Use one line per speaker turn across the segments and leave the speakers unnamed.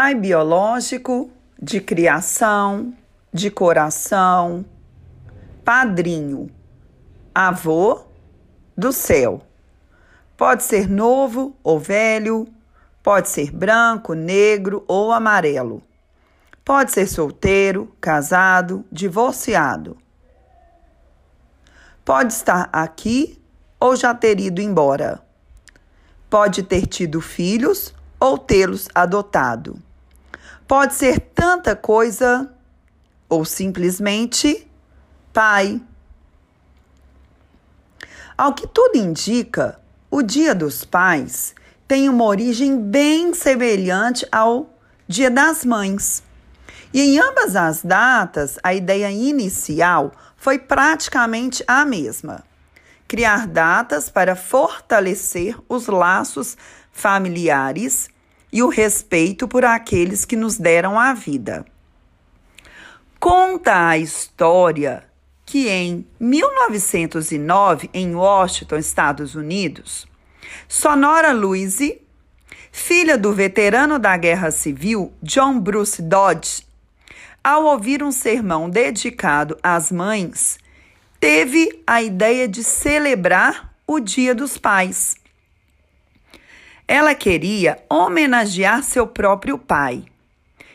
pai biológico, de criação, de coração, padrinho, avô do céu. Pode ser novo ou velho, pode ser branco, negro ou amarelo. Pode ser solteiro, casado, divorciado. Pode estar aqui ou já ter ido embora. Pode ter tido filhos ou tê-los adotado. Pode ser tanta coisa ou simplesmente pai. Ao que tudo indica, o Dia dos Pais tem uma origem bem semelhante ao Dia das Mães. E em ambas as datas, a ideia inicial foi praticamente a mesma: criar datas para fortalecer os laços familiares e o respeito por aqueles que nos deram a vida. Conta a história que em 1909, em Washington, Estados Unidos, Sonora Louise, filha do veterano da Guerra Civil John Bruce Dodge, ao ouvir um sermão dedicado às mães, teve a ideia de celebrar o Dia dos Pais. Ela queria homenagear seu próprio pai,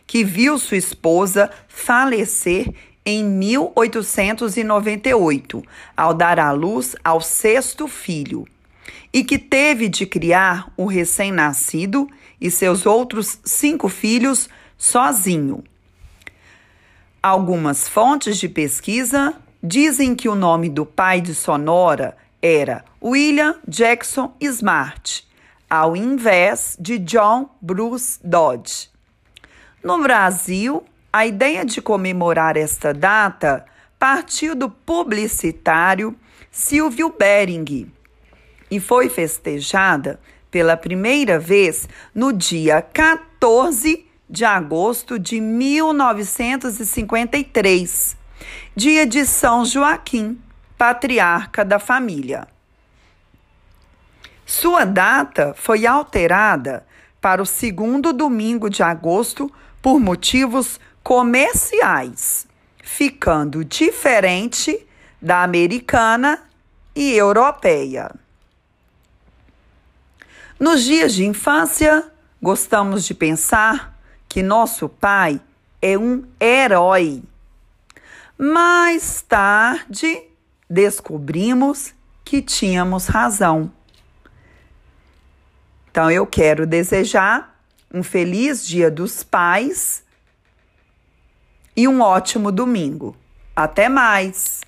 que viu sua esposa falecer em 1898, ao dar à luz ao sexto filho, e que teve de criar o recém-nascido e seus outros cinco filhos sozinho. Algumas fontes de pesquisa dizem que o nome do pai de Sonora era William Jackson Smart ao invés de John Bruce Dodge. No Brasil, a ideia de comemorar esta data partiu do publicitário Silvio Bering e foi festejada pela primeira vez no dia 14 de agosto de 1953, dia de São Joaquim, patriarca da família. Sua data foi alterada para o segundo domingo de agosto por motivos comerciais, ficando diferente da americana e europeia. Nos dias de infância, gostamos de pensar que nosso pai é um herói. Mais tarde, descobrimos que tínhamos razão. Então eu quero desejar um feliz Dia dos Pais e um ótimo domingo. Até mais!